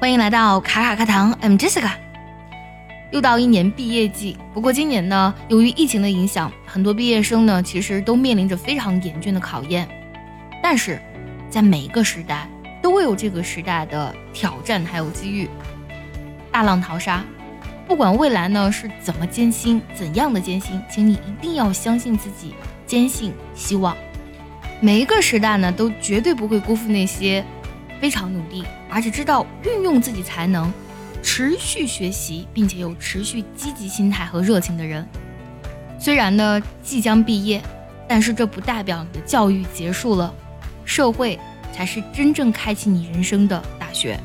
欢迎来到卡卡课堂，I'm Jessica。又到一年毕业季，不过今年呢，由于疫情的影响，很多毕业生呢其实都面临着非常严峻的考验。但是，在每一个时代，都会有这个时代的挑战还有机遇。大浪淘沙，不管未来呢是怎么艰辛，怎样的艰辛，请你一定要相信自己，坚信希望。每一个时代呢，都绝对不会辜负那些。非常努力，而且知道运用自己才能，持续学习，并且有持续积极心态和热情的人。虽然呢即将毕业，但是这不代表你的教育结束了，社会才是真正开启你人生的大学。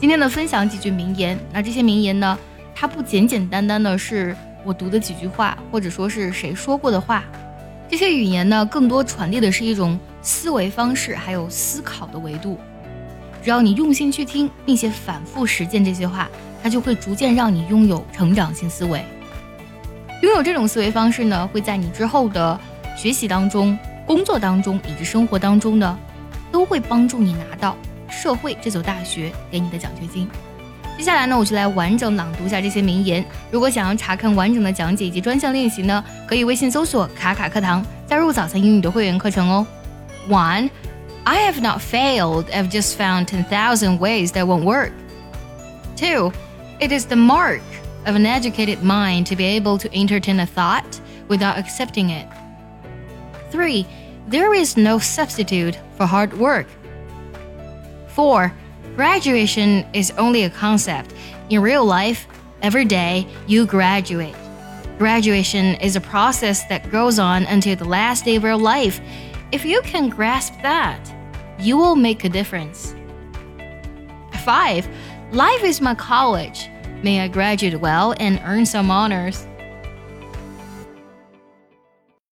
今天呢，分享几句名言。那这些名言呢，它不简简单单的是我读的几句话，或者说是谁说过的话。这些语言呢，更多传递的是一种思维方式，还有思考的维度。只要你用心去听，并且反复实践这些话，它就会逐渐让你拥有成长性思维。拥有这种思维方式呢，会在你之后的学习当中、工作当中以及生活当中呢，都会帮助你拿到社会这所大学给你的奖学金。接下来呢，我就来完整朗读一下这些名言。如果想要查看完整的讲解以及专项练习呢，可以微信搜索“卡卡课堂”，加入早餐英语的会员课程哦。One, I have not failed. I've just found ten thousand ways that won't work. Two, it is the mark of an educated mind to be able to entertain a thought without accepting it. Three, there is no substitute for hard work. Four. Graduation is only a concept. In real life, every day you graduate. Graduation is a process that goes on until the last day of your life. If you can grasp that, you will make a difference. 5. Life is my college. May I graduate well and earn some honors.